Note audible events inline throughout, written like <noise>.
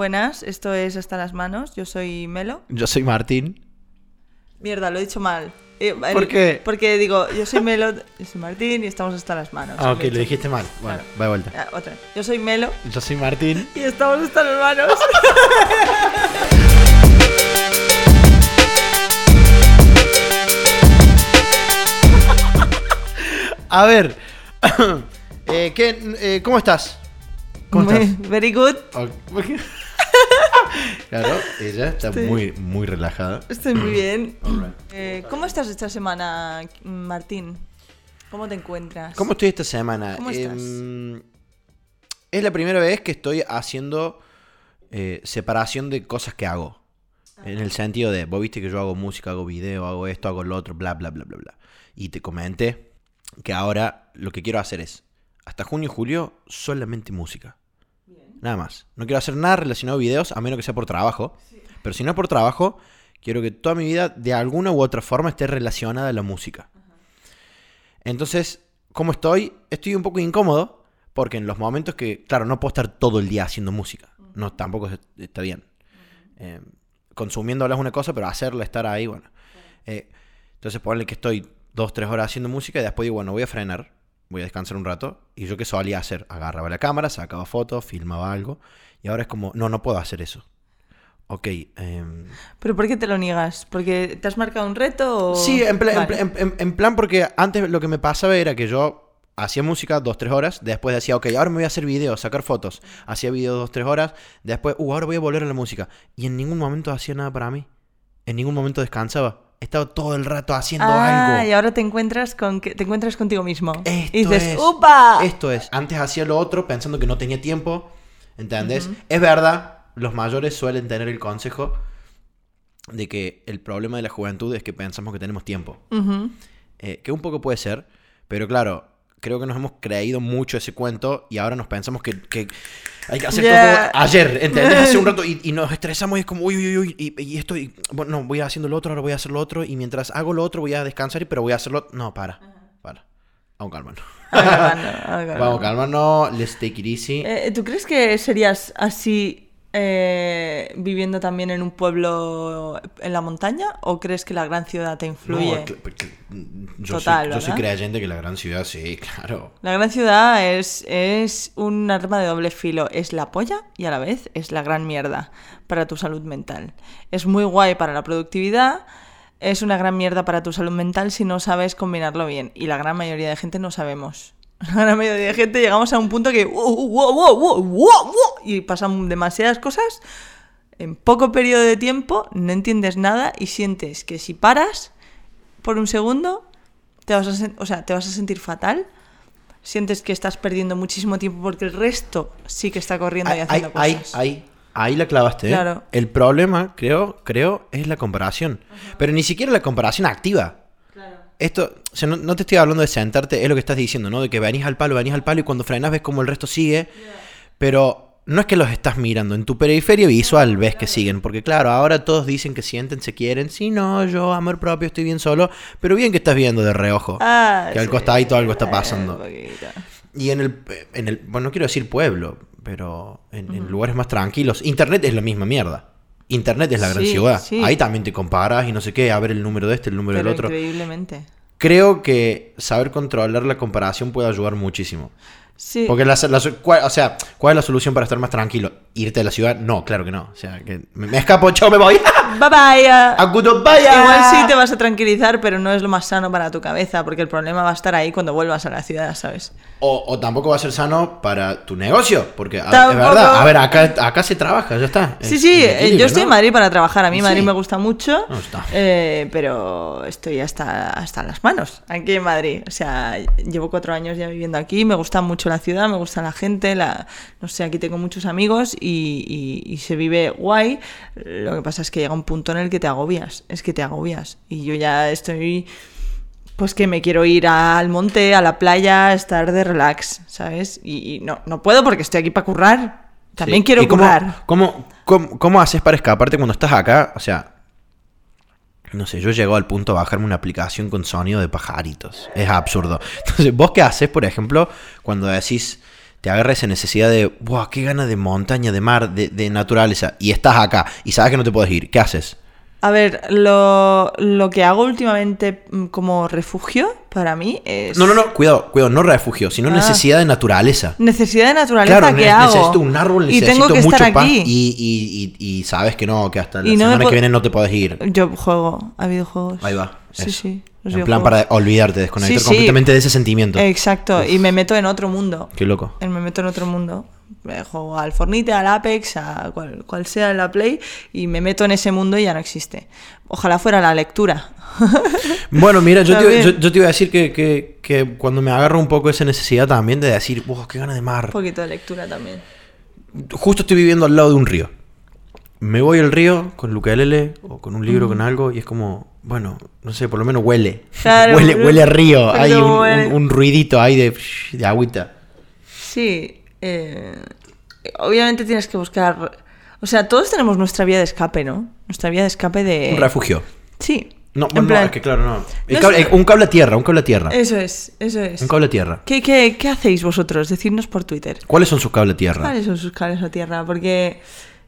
Buenas, esto es Hasta las Manos. Yo soy Melo. Yo soy Martín. Mierda, lo he dicho mal. Eh, ¿Por qué? Porque digo, yo soy Melo, <laughs> yo soy Martín y estamos hasta las manos. Ah, ok, Lo dijiste mal. Bueno, Claro. va de vuelta. Ah, otra. Yo soy Melo Yo soy Martín. y estamos hasta las manos. <laughs> A ver, <coughs> eh, ¿qué, eh, ¿cómo estás? ¿Cómo Muy- estás? Very good. <laughs> <laughs> claro, ella está Sí. muy, muy relajada. Estoy muy <clears throat> bien. Alright. Eh, ¿Cómo estás esta semana, Martín? ¿Cómo te encuentras? ¿Cómo estoy esta semana? ¿Cómo estás? Em, es la primera vez que estoy haciendo eh, separación de cosas que hago. En el sentido de, vos viste que yo hago música, hago video, hago esto, hago lo otro, bla, bla, bla, bla, bla. Y te comenté que ahora lo que quiero hacer es, hasta junio y julio, solamente música. Nada más. No quiero hacer nada relacionado a videos, a menos que sea por trabajo. Pero si no es por trabajo, quiero que toda mi vida, de alguna u otra forma, esté relacionada a la música. Entonces, ¿cómo estoy? Estoy un poco incómodo, porque en los momentos que, claro, no puedo estar todo el día haciendo música. No, tampoco es- está bien. Eh, consumiéndola es una cosa, pero hacerla, estar ahí, bueno. Eh, entonces, ponle que estoy dos, tres horas haciendo música y después digo, bueno, voy a frenar, voy a descansar un rato. Y yo qué solía hacer, agarraba la cámara, sacaba fotos, filmaba algo. Y ahora es como, no, no puedo hacer eso. Ok. em, ¿Pero por qué te lo niegas? ¿Porque te has marcado un reto o...? Sí, en, en Vale. en- en- en plan porque antes lo que me pasaba era que yo hacía música dos, tres horas, después decía, ok, ahora me voy a hacer videos, sacar fotos. Hacía videos dos, tres horas, después, uh, ahora voy a volver a la música. Y en ningún momento hacía nada para mí. En ningún momento descansaba. Estaba todo el rato haciendo Ah, algo. y ahora te encuentras con que te encuentras contigo mismo. Esto y dices, es. ¡upa! Esto es. Antes hacía lo otro pensando que no tenía tiempo. ¿Entendés? Es verdad, los mayores suelen tener el consejo de que el problema de la juventud es que pensamos que tenemos tiempo. Eh, que un poco puede ser, pero claro, creo que nos hemos creído mucho ese cuento y ahora nos pensamos que, que hay que hacer Ya. todo ayer, ¿entendés? Hace un rato y, y nos estresamos y es como, uy, uy, uy, y, y esto, y, bueno, no, voy haciendo lo otro, ahora voy a hacer lo otro y mientras hago lo otro voy a descansar, pero voy a hacerlo... No, para, para. Vamos <laughs> calmando. Vamos calmando, let's take it easy. Eh, ¿Tú crees que serías así eh, viviendo también en un pueblo en la montaña? ¿O crees que la gran ciudad te influye? No, cl- yo, Total, soy, yo soy creyente que la gran ciudad, sí, claro. La gran ciudad es, es un arma de doble filo. Es la polla y a la vez es la gran mierda para tu salud mental. Es muy guay para la productividad. Es una gran mierda para tu salud mental si no sabes combinarlo bien. Y la gran mayoría de gente no sabemos. <laughs> La gran mayoría de gente llegamos a un punto que... "Wow, wow, wow, wow, wow, wow", y pasan demasiadas cosas. En poco periodo de tiempo no entiendes nada y sientes que si paras por un segundo te vas a, o sea, te vas a sentir fatal sientes que estás perdiendo muchísimo tiempo porque el resto sí que está corriendo y Ahí, haciendo ahí, cosas. ahí, ahí la clavaste. ¿eh? Claro. El problema, creo, creo, es la comparación. Pero ni siquiera la comparación activa. Esto, o sea, no, no te estoy hablando de sentarte, es lo que estás diciendo, ¿no? De que venís al palo, venís al palo y cuando frenas ves como el resto sigue. Pero no es que los estás mirando, en tu periferia visual ves que siguen. Porque claro, ahora todos dicen que sienten, se quieren. Sí, no, yo, amor propio, estoy bien solo. Pero bien que estás viendo de reojo. Ah, que al sí. costadito algo está Eh, pasando. Y en el, en el, bueno, no quiero decir pueblo, pero en, en lugares más tranquilos. Internet es la misma mierda. Internet es la gran Sí, ciudad. sí. Ahí también te comparas y no sé qué, a ver el número de este, el número Pero del otro. increíblemente. Creo que saber controlar la comparación puede ayudar muchísimo. Sí. Porque la, la- o sea, ¿cuál es la solución para estar más tranquilo? ¿Irte de la ciudad? No, claro que no. O sea, que me, me escapo, chao, me voy. Bye bye. ¡A vaya! Igual sí te vas a tranquilizar, pero no es lo más sano para tu cabeza, porque el problema va a estar ahí cuando vuelvas a la ciudad, ¿sabes? O, o tampoco va a ser sano para tu negocio, porque a- es verdad, a ver, acá, acá se trabaja, ya está. Sí, Es sí, eh, yo estoy en. Madrid para trabajar. A mí Madrid me gusta mucho, No, está. eh, pero estoy hasta, hasta las manos aquí en Madrid. O sea, llevo cuatro años ya viviendo aquí, me gusta mucho la ciudad, me gusta la gente, la, no sé, aquí tengo muchos amigos y, y- y se vive guay. Lo que pasa es que llega un punto en el que te agobias, es que te agobias. Y yo ya estoy pues que me quiero ir al monte, a la playa, estar de relax, ¿sabes? Y, y no, no puedo porque estoy aquí para currar. También Sí. quiero ¿Y cómo, currar. Cómo, cómo, cómo haces para escaparte cuando estás acá? O sea, no sé, yo llego al punto de bajarme una aplicación con sonido de pajaritos. Es absurdo. <laughs> Entonces, ¿vos qué haces, por ejemplo, cuando decís, te agarra esa necesidad de, ¡buah, qué gana de montaña, de mar, de, de naturaleza! Y estás acá y sabes que no te puedes ir. ¿Qué haces? A ver, lo, lo que hago últimamente mm, como refugio para mí es... No, no, no, cuidado, cuidado, no refugio, sino Ah. necesidad de naturaleza. Necesidad de naturaleza Claro, que ne- hago. necesito un árbol, y necesito tengo que mucho estar aquí. y, y- y- y sabes que no, que hasta la Y no semana que viene no te puedes ir. Yo juego a videojuegos. Ahí va. Sí, eso. sí. Los En plan para olvidarte, desconectar Sí, sí. completamente de ese sentimiento. Exacto, y me meto en otro mundo. Qué loco. Me meto en otro mundo. Eh, Juego al Fornite, al Apex, a cual, cual sea la Play, y me meto en ese mundo y ya no existe. Ojalá fuera la lectura. <laughs> Bueno, mira, yo te, yo te iba a decir que, que- que cuando me agarro un poco esa necesidad también de decir, ¡wow, qué gana de mar! Un poquito de lectura también. Justo estoy viviendo al lado de un río. Me voy al río con Lukelele o con un libro, con algo, y es como, bueno, no sé, por lo menos huele. Claro, <laughs> huele, huele a río. Hay un, huele. un- un ruidito ahí de, de agüita. Sí, eh, obviamente tienes que buscar... O sea, todos tenemos nuestra vía de escape, ¿no? Nuestra vía de escape de... Un refugio. Sí. No, en no, plan- es que claro, no. Cable- un cable a tierra, un cable a tierra. Eso es, eso es. Un cable a tierra. ¿Qué, qué, qué hacéis vosotros? Decidnos por Twitter. ¿Cuáles son sus cables a tierra? ¿Cuáles son sus cables a tierra? Porque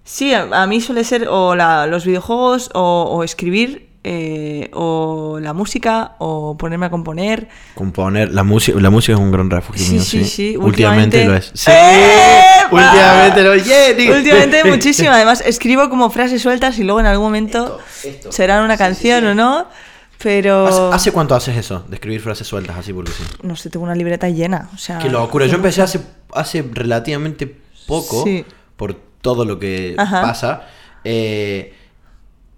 sí, a, a mí suele ser o la- los videojuegos o, o escribir eh, o la música o ponerme a componer. Componer. La música, la música es un gran refugio Sí, mío, sí, sí. Últimamente, Últimamente- lo es. Sí. ¡Epa! Últimamente lo es. Últimamente muchísimo. Además, escribo como frases sueltas y luego en algún momento Esto, esto. serán una canción o no. Pero... ¿Hace, hace cuánto haces eso? De escribir frases sueltas así porque sí. No sé, tengo una libreta llena. O sea, Qué locura. Yo empecé hace, hace relativamente poco Sí. por todo lo que Ajá. pasa. eh,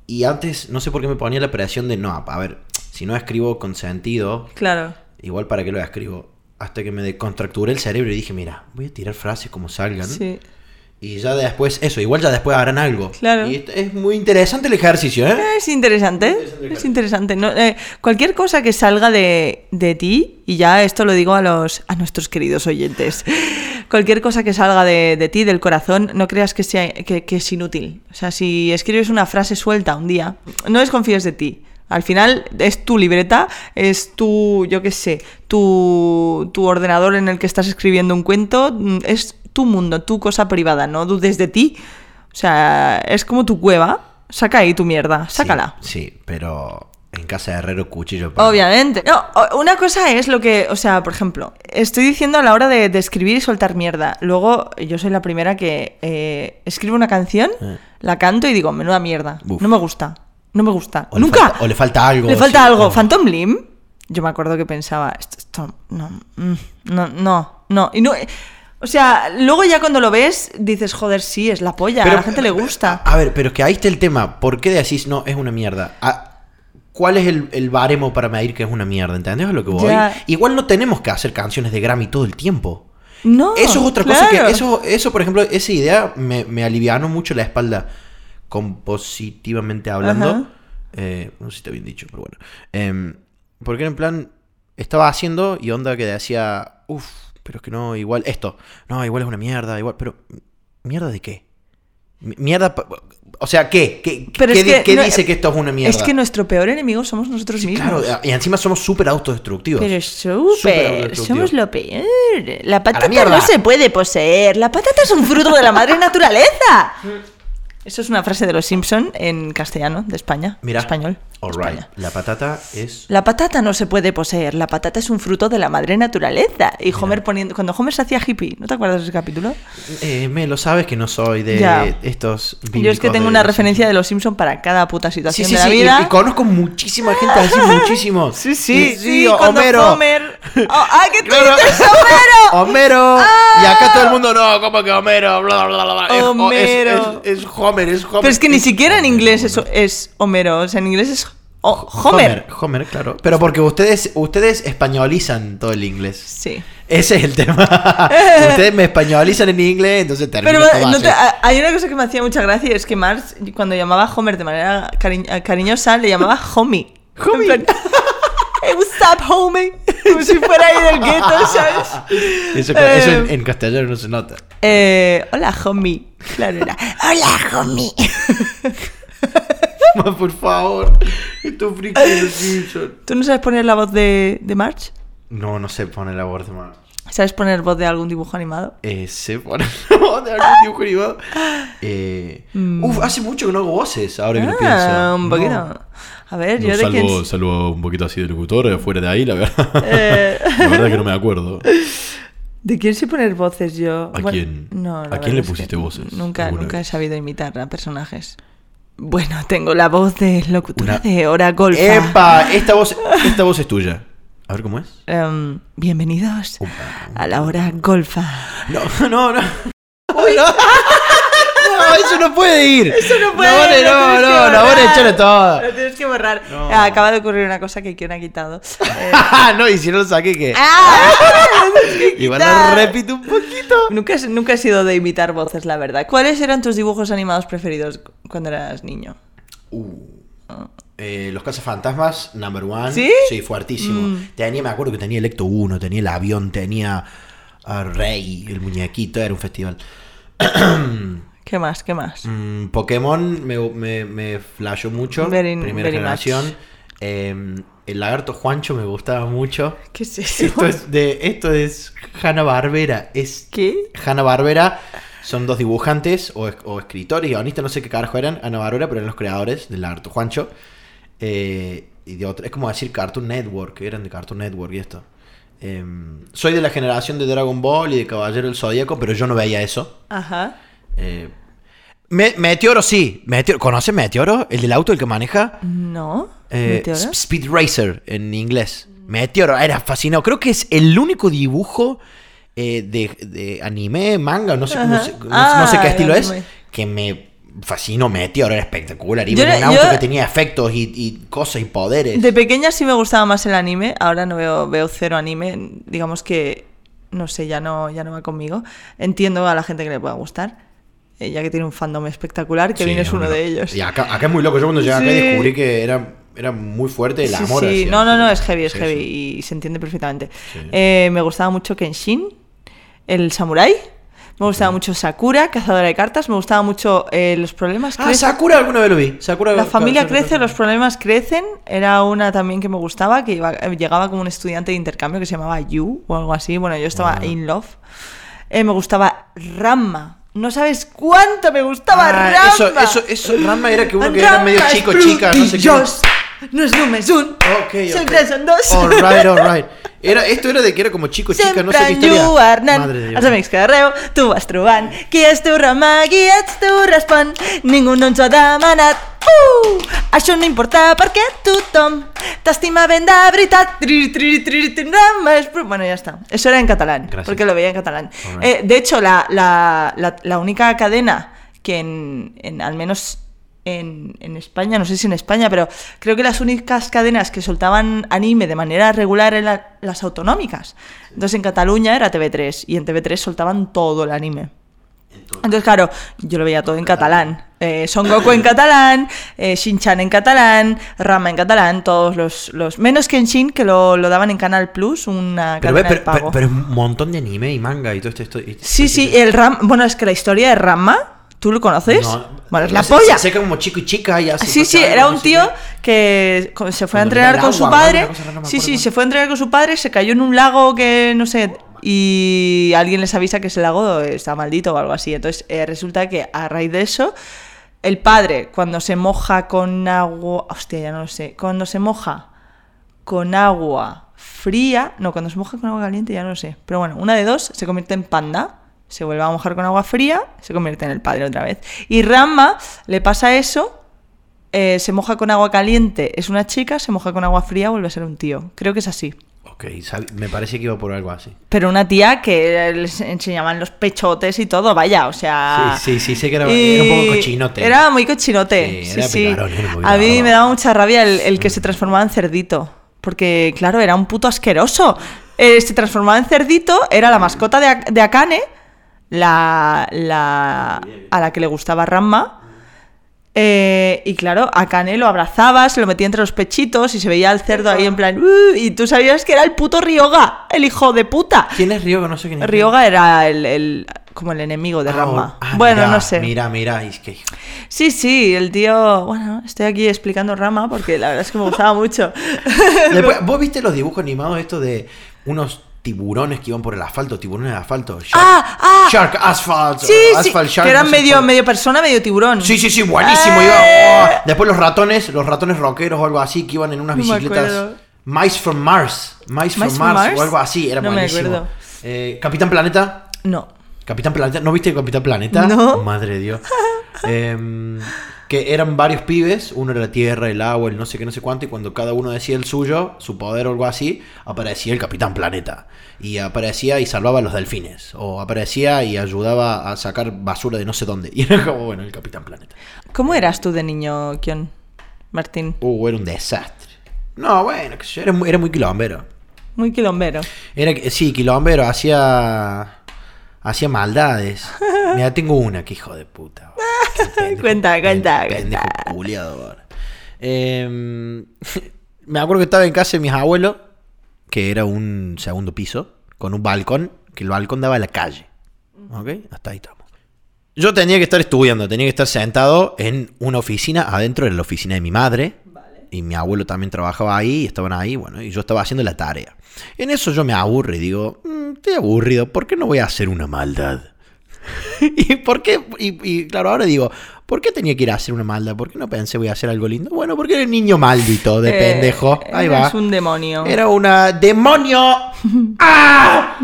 y antes, no sé por qué me ponía la presión de no, a ver, si no escribo con sentido, Claro. igual para qué lo escribo. Hasta que me descontracturé el cerebro y dije, mira, voy a tirar frases como salgan. Sí. Y ya después, eso, igual ya después harán algo. Claro. Y es muy interesante el ejercicio, ¿eh? Es interesante, es interesante. No, eh, cualquier cosa que salga de, de ti, y ya esto lo digo a, los, a nuestros queridos oyentes, cualquier cosa que salga de, de ti, del corazón, no creas que, sea, que, que es inútil. O sea, si escribes una frase suelta un día, no desconfíes de ti. Al final es tu libreta, es tu, yo qué sé, tu, tu ordenador en el que estás escribiendo un cuento, mm, es tu mundo, tu cosa privada, no dudes de ti. O sea, es como tu cueva. Saca ahí tu mierda, sácala. Sí, sí, pero en casa de herrero cuchillo. para- Obviamente. No, una cosa es lo que, o sea, por ejemplo, estoy diciendo a la hora de, de escribir y soltar mierda. Luego, yo soy la primera que eh, escribo una canción, Eh. la canto y digo, menuda mierda. No me gusta. No me gusta. O le Nunca. falta- o le falta algo, Le falta sí, algo. Phantom Limb. Yo me acuerdo que pensaba, esto, esto no, mm, no, no, no. Y no. O sea, luego ya cuando lo ves, dices, joder, sí, es la polla, a la gente le gusta. A ver, pero es que ahí está el tema. ¿Por qué decís no es una mierda? ¿Cuál es el, el baremo para medir que es una mierda? ¿Entendés a lo que voy? Ya. Igual no tenemos que hacer canciones de Grammy todo el tiempo. No. Eso es otra cosa que. Eso, eso, por ejemplo, esa idea me, me alivianó mucho la espalda compositivamente hablando. Eh, no sé si está bien dicho, pero bueno. Em, porque en plan, estaba haciendo y onda que decía, uff, pero es que no, igual, esto, no, igual es una mierda, igual, pero, ¿mierda de qué? Mi- Mierda, o sea, ¿qué? ¿Qué, Pero qué es que qué no- dice que esto es una mierda? Es que nuestro peor enemigo somos nosotros mismos. Claro, y encima somos súper autodestructivos. Pero Súper somos lo peor. La patata no se puede poseer. La patata es un fruto de la madre naturaleza. <laughs> Eso es una frase de los Simpson en castellano, de España. Mira, Español. all España. right, la patata es... La patata no se puede poseer, la patata es un fruto de la madre naturaleza. Y Homer poniendo. Cuando Homer se hacía hippie, ¿no te acuerdas de ese capítulo? Eh, me lo sabes que no soy de Ya. estos Yo es que tengo una referencia de los Simpson para cada puta Sí, situación sí, de la sí, vida. Y, conozco muchísima gente así, <laughs> muchísimos. Sí, sí, sí, Homero. Homer. <laughs> Oh, ¡Ah, qué Claro. es Homero! <laughs> Homero. Y acá todo el mundo, no, ¿cómo que Homero? Bla, bla, bla, bla. Es- Homero. Es, es- es Homer, es Homer. Pero es que ni siquiera en inglés es, Homer. es Homero, o sea, en inglés es Homer. Homer, Homer, claro. Pero porque ustedes, ustedes españolizan todo el inglés. Sí. Ese es el tema. <laughs> ustedes me españolizan en inglés, entonces termino Pero no te- hay una cosa que me hacía mucha gracia, es que Marx, cuando llamaba a Homer de manera cari- cariñosa, le llamaba Homie. Homie. Up, homie? <laughs> Como si fuera ahí del gueto, <laughs> ¿sabes? Eso, eso en, Eh, en castellano no se nota. Eh, hola, homie. Claro, era. <laughs> Hola, homie. Ma, por favor. Esto Simpsons. ¿Tú no sabes poner la voz de, de March? No, no sé poner la voz de más. ¿Sabes poner voz de algún dibujo animado? Eh, ¿Se pone la voz de algún dibujo animado? <gasps> Eh, Uf, hace mucho que no hago voces, ahora que lo pienso. Mm. Ah, un No. A ver, No, yo de salvo, quién... salvo un poquito así de locutor, fuera de ahí, la verdad. <laughs> Eh, La verdad que no me acuerdo. ¿De quién sé poner voces yo? ¿A quién? No, ¿A quién le es pusiste voces Nunca, nunca he sabido imitar a personajes. Bueno, tengo la voz de locutora Una- de Hora Golfa. ¡Epa! Esta voz, esta voz es tuya. A ver cómo es. Em, bienvenidos a la Hora Golfa. No, no, no. Uy, no. No, eso no puede ir. <laughs> Eso no puede, No, tienes no, no, no, echarle todo. Lo tienes que borrar. No. Ah, Acaba de ocurrir una cosa que Kion ha quitado. <laughs> Eh, no, y si no lo saqué, ¿qué? ¡Ah! <laughs> Igual lo repito un poquito. nunca, he- nunca he sido de imitar voces, la verdad. ¿Cuáles eran tus dibujos animados preferidos cuando eras niño? Eh, los cazafantasmas, number one. ¿Sí? Sí, fuertísimo. Mm. Tenía, me acuerdo que tenía el Ecto 1, tenía el avión, tenía a Rey, el muñequito, era un festival. <clears throat> ¿Qué más? ¿Qué más? Mm, Pokémon me, me, me flashó mucho. Very- primera very generación. Eh, el lagarto Juancho me gustaba mucho. ¿Qué es eso? Esto es de esto es Hanna Barbera. Es ¿Qué? Hanna Barbera son dos dibujantes o, o escritores, guionistas, no sé qué carajo eran, Hanna Barbera, pero eran los creadores del lagarto Juancho. Eh, y de otro, es como decir Cartoon Network, eran de Cartoon Network y esto. Eh, soy de la generación de Dragon Ball y de Caballero del Zodíaco, pero yo no veía eso. Ajá. Eh, Me- Meteoro sí. Meteoro, ¿Conoce Meteoro? ¿El del auto, el que maneja? No. Eh, ¿Meteoro? Speed Racer en inglés. Meteoro, era fascinado. Creo que es el único dibujo eh, de, de anime, manga, no sé, no, sé Ah, qué estilo el es, anime. que me fascinó. Meteoro era espectacular. Iba en era- un auto yo- que tenía efectos y, y cosas y poderes. De pequeña sí me gustaba más el anime, ahora no veo, veo cero anime, digamos que, no sé, ya no, ya no va conmigo. Entiendo a la gente que le pueda gustar, ya que tiene un fandom espectacular, que Sí, es uno de ellos. Y acá, acá es muy loco. Yo cuando llegué acá Sí. descubrí que era, era muy fuerte el amor. sí. no, no, no, es heavy, es heavy y se entiende perfectamente. Eh, me gustaba mucho Kenshin, el samurai. Me gustaba mucho Sakura, cazadora de cartas. Me gustaba mucho eh, los problemas. Ah, crecen. Sakura alguna vez lo vi. Sakura, La familia crece, los problemas crecen. Era una también que me gustaba, que iba- eh, llegaba como un estudiante de intercambio que se llamaba Yu o algo así. Bueno, yo estaba Ah. in love. Eh, me gustaba Ramma. No sabes cuánto me gustaba Ah, Ramma. eso, eso, eso, Ranma era que uno que era medio chico, chica, no sé qué. Brutillos. No es es un. Ok, Son ok. tres, son dos. Alright, alright. Era, esto era de que era como chico, chica, no sé qué Sempre historia. enlluernant Madre de Dios. els amics que arreu tu vas trobant. Qui és tu, Rama? Qui ets tu? Respon. Ningú no ens ho ha demanat. Uh! Això no importa perquè tothom t'estima ben de veritat. Tri, tri, tri, tri, bru- Bueno, ya está. Eso era en catalán, Gracias. porque lo veía en catalán. Alright. Eh, de hecho, la, la, la, la única cadena que en, en- al menos en, en España, no sé si en España, pero creo que las únicas cadenas que soltaban anime de manera regular eran las autonómicas. Entonces en Cataluña era TV3 y en TV3 soltaban todo el anime. Entonces, claro, yo lo veía todo en catalán. Eh, Son Goku en catalán, eh, Shin-Chan en catalán, Rama en catalán, todos los... los menos que en Shin, que lo, lo daban en Canal Plus, una Pero, cadena ve, de pero, pago. pero- pero es un montón de anime y manga y todo esto. esto- y- Sí, sí, el Ram... Bueno, es que la historia de Rama, ¿tú lo conoces? No, bueno, es la sé, polla. Se seca como chico y chica y así. Sí, sí, era un tío que se fue a entrenar con su padre. Sí, sí, se fue a entrenar con su padre, se cayó en un lago que no sé. Y alguien les avisa que ese lago está maldito o algo así. Entonces eh, resulta que a raíz de eso, el padre, cuando se moja con agua. Hostia, ya no lo sé. Cuando se moja con agua fría. No, cuando se moja con agua caliente, ya no lo sé. Pero bueno, una de dos se convierte en panda. Se vuelve a mojar con agua fría, se convierte en el padre otra vez. Y Ramma le pasa eso. eh, se moja con agua caliente, es una chica, se moja con agua fría, vuelve a ser un tío. Creo que es así. Ok, me parece que iba por algo así. Pero una tía que les enseñaban los pechotes y todo, vaya, o sea. Sí, sí, sí, sé que era- era un poco cochinote. Era muy cochinote. Sí, Sí, era sí. picarón, era muy A mí me daba mucha rabia el, el que se transformaba en cerdito. Porque, claro, era un puto asqueroso. Eh, se transformaba en cerdito, era la mascota de, de Akane, la, la, a la que le gustaba Ramma. Eh, y claro, Akane lo abrazaba, se lo metía entre los pechitos y se veía al cerdo ahí en plan. "Uh", y tú sabías que era el puto Ryoga, el hijo de puta. ¿Quién es Ryoga? No sé quién es. Ryoga era el, el- como el enemigo de Ah, Ramma. ah, bueno, no sé. Mira, mira, es que. Sí, sí, el tío. Bueno, estoy aquí explicando Rama porque la verdad es que me gustaba mucho. Después, <laughs> ¿Vos viste los dibujos animados estos de unos tiburones que iban por el asfalto, tiburones de asfalto. Shark, Ah, ah. Shark Asphalt. Sí, Asphalt Shark, que eran no medio, medio persona, medio tiburón. Sí, sí, sí, buenísimo. ¡Eh! iba- oh. Después los ratones, los ratones rockeros o algo así, que iban en unas No bicicletas. Mice from Mars. Mice, from Mice from Mars, o algo así, era No me buenísimo. acuerdo. Eh, Capitán Planeta. No. Capitán Planeta, ¿no viste Capitán Planeta? No. Madre de Dios. <laughs> Em, que eran varios pibes, uno era la tierra, el agua, el no sé qué, no sé cuánto, y cuando cada uno decía el suyo, su poder o algo así, aparecía el Capitán Planeta. Y aparecía y salvaba a los delfines. O aparecía y ayudaba a sacar basura de no sé dónde. <laughs> Y era como, bueno, el Capitán Planeta. ¿Cómo eras tú de niño, Kion? Martín. Uh, era un desastre. No, bueno, era muy, era muy quilombero. Muy quilombero. Era, que- sí, quilombero, hacía. Hacía maldades. <laughs> Mira, tengo una, que hijo de puta. Pendejo, <laughs> Cuenta, cuenta, pendejo cuenta. culiado. Em, <laughs> me acuerdo que estaba en casa de mis abuelos, que era un segundo piso, con un balcón, que el balcón daba a la calle. ¿Ok? Hasta ahí estamos. Yo tenía que estar estudiando, tenía que estar sentado en una oficina, adentro de la oficina de mi madre. Y mi abuelo también trabajaba ahí, y estaban ahí, bueno, y yo estaba haciendo la tarea. En eso yo me aburro y digo, "Mm, estoy aburrido, ¿por qué no voy a hacer una maldad? <laughs> ¿Y por qué? Y, y claro, ahora digo, ¿por qué tenía que ir a hacer una maldad? ¿Por qué no pensé voy a hacer algo lindo? Bueno, porque era el niño maldito de Eh, pendejo. Ahí va. un demonio. Era una demonio. <laughs> ¡Ah!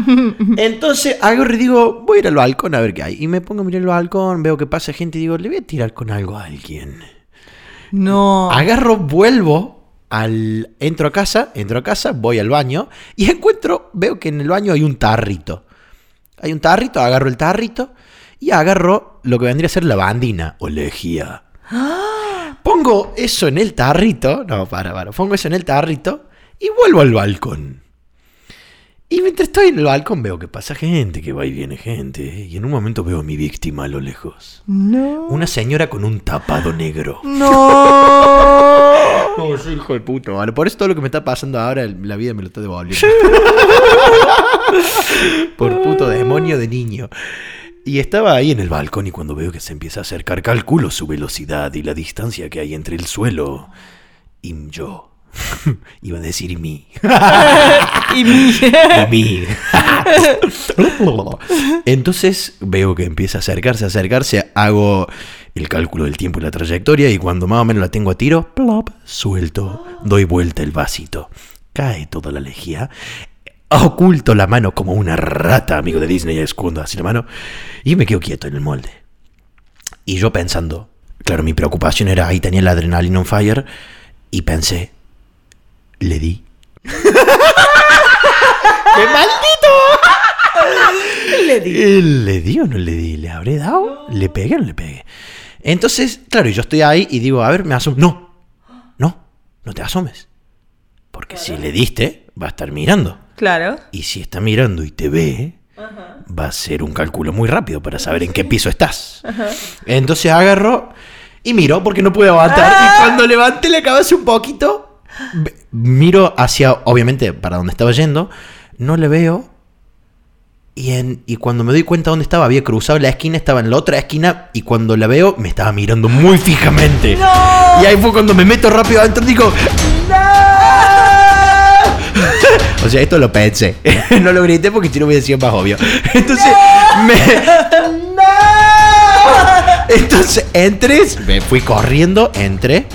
Entonces agarro y digo, voy a ir al balcón a ver qué hay. Y me pongo a mirar el balcón, veo que pasa gente y digo, le voy a tirar con algo a alguien. No. Agarro, vuelvo al. Entro a casa, entro a casa, voy al baño y encuentro, veo que en el baño hay un tarrito. Hay un tarrito, agarro el tarrito y agarro lo que vendría a ser la bandina o lejía. Pongo eso en el tarrito. No, para, para. Pongo eso en el tarrito y vuelvo al balcón. Y mientras estoy en el balcón veo que pasa gente, que va y viene gente. Y en un momento veo a mi víctima a lo lejos. No. Una señora con un tapado negro. No. No, <laughs> soy hijo de puta, vale. Por eso todo lo que me está pasando ahora, la vida me lo está devolviendo. <laughs> <laughs> Por puto demonio de niño. Y estaba ahí en el balcón y cuando veo que se empieza a acercar, calculo su velocidad y la distancia que hay entre el suelo y yo. <laughs> Iba a decir mí. y mi... Y mí. <laughs> Entonces veo que empieza a acercarse, a acercarse, hago el cálculo del tiempo y la trayectoria y cuando más o menos la tengo a tiro, plop, suelto, doy vuelta el vasito, cae toda la lejía, oculto la mano como una rata, amigo de Disney, escondo así la mano y me quedo quieto en el molde. Y yo pensando, claro, mi preocupación era, ahí tenía la adrenalina on fire y pensé, le di. <laughs> ¡Qué maldito! Le di. ¿Le di o no le di? ¿Le habré dado? ¿Le pegué o no le pegué? Entonces, claro, yo estoy ahí y digo, a ver, me asomo. No, no, no te asomes. Porque si le diste, va a estar mirando. Claro. Y si está mirando y te ve, va a ser un cálculo muy rápido para saber en qué piso estás. Entonces agarro y miro porque no puedo aguantar. Y cuando levanté la cabeza un poquito, miro hacia, obviamente, para donde estaba yendo, no le veo. Y, en, y cuando me doy cuenta dónde estaba, había cruzado la esquina, estaba en la otra esquina. Y cuando la veo, me estaba mirando muy fijamente. ¡No! Y ahí fue cuando me meto rápido adentro y digo, <laughs> o sea, esto lo pensé. <laughs> no lo grité porque si no hubiera sido más obvio. <laughs> Entonces, me. Entonces, entré, me fui corriendo, entré